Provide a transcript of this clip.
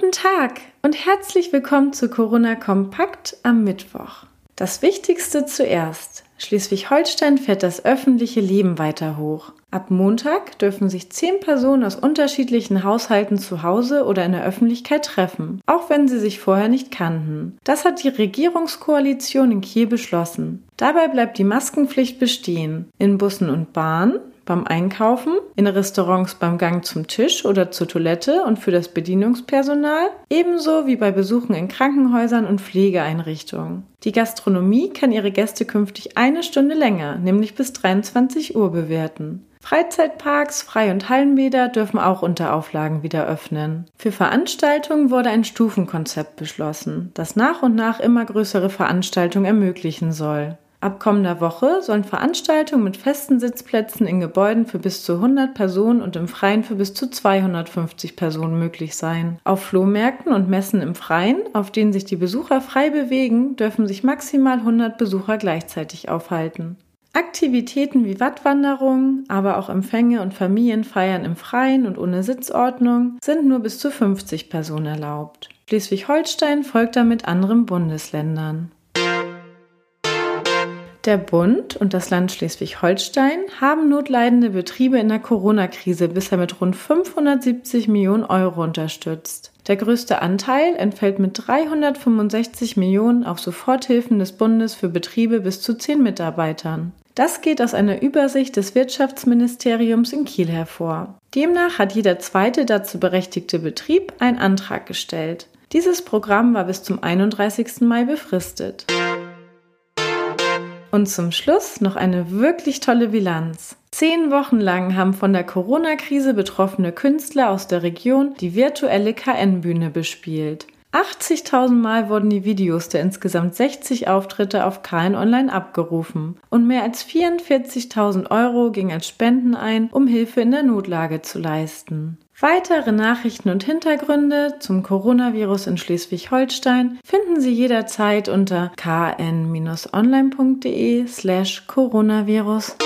Guten Tag und herzlich willkommen zu Corona Kompakt am Mittwoch. Das Wichtigste zuerst. Schleswig-Holstein fährt das öffentliche Leben weiter hoch. Ab Montag dürfen sich zehn Personen aus unterschiedlichen Haushalten zu Hause oder in der Öffentlichkeit treffen, auch wenn sie sich vorher nicht kannten. Das hat die Regierungskoalition in Kiel beschlossen. Dabei bleibt die Maskenpflicht bestehen. In Bussen und Bahnen, beim Einkaufen, in Restaurants beim Gang zum Tisch oder zur Toilette und für das Bedienungspersonal, ebenso wie bei Besuchen in Krankenhäusern und Pflegeeinrichtungen. Die Gastronomie kann ihre Gäste künftig eine Stunde länger, nämlich bis 23 Uhr bewerten. Freizeitparks, Frei- und Hallenbäder dürfen auch unter Auflagen wieder öffnen. Für Veranstaltungen wurde ein Stufenkonzept beschlossen, das nach und nach immer größere Veranstaltungen ermöglichen soll. Ab kommender Woche sollen Veranstaltungen mit festen Sitzplätzen in Gebäuden für bis zu 100 Personen und im Freien für bis zu 250 Personen möglich sein. Auf Flohmärkten und Messen im Freien, auf denen sich die Besucher frei bewegen, dürfen sich maximal 100 Besucher gleichzeitig aufhalten. Aktivitäten wie Wattwanderungen, aber auch Empfänge und Familienfeiern im Freien und ohne Sitzordnung sind nur bis zu 50 Personen erlaubt. Schleswig-Holstein folgt damit anderen Bundesländern. Der Bund und das Land Schleswig-Holstein haben notleidende Betriebe in der Corona-Krise bisher mit rund 570 Millionen Euro unterstützt. Der größte Anteil entfällt mit 365 Millionen auf Soforthilfen des Bundes für Betriebe bis zu 10 Mitarbeitern. Das geht aus einer Übersicht des Wirtschaftsministeriums in Kiel hervor. Demnach hat jeder zweite dazu berechtigte Betrieb einen Antrag gestellt. Dieses Programm war bis zum 31. Mai befristet. Und zum Schluss noch eine wirklich tolle Bilanz. Zehn Wochen lang haben von der Corona-Krise betroffene Künstler aus der Region die virtuelle KN-Bühne bespielt. 80.000 Mal wurden die Videos der insgesamt 60 Auftritte auf KN Online abgerufen und mehr als 44.000 Euro ging als Spenden ein, um Hilfe in der Notlage zu leisten. Weitere Nachrichten und Hintergründe zum Coronavirus in Schleswig-Holstein finden Sie jederzeit unter kn-online.de slash coronavirus.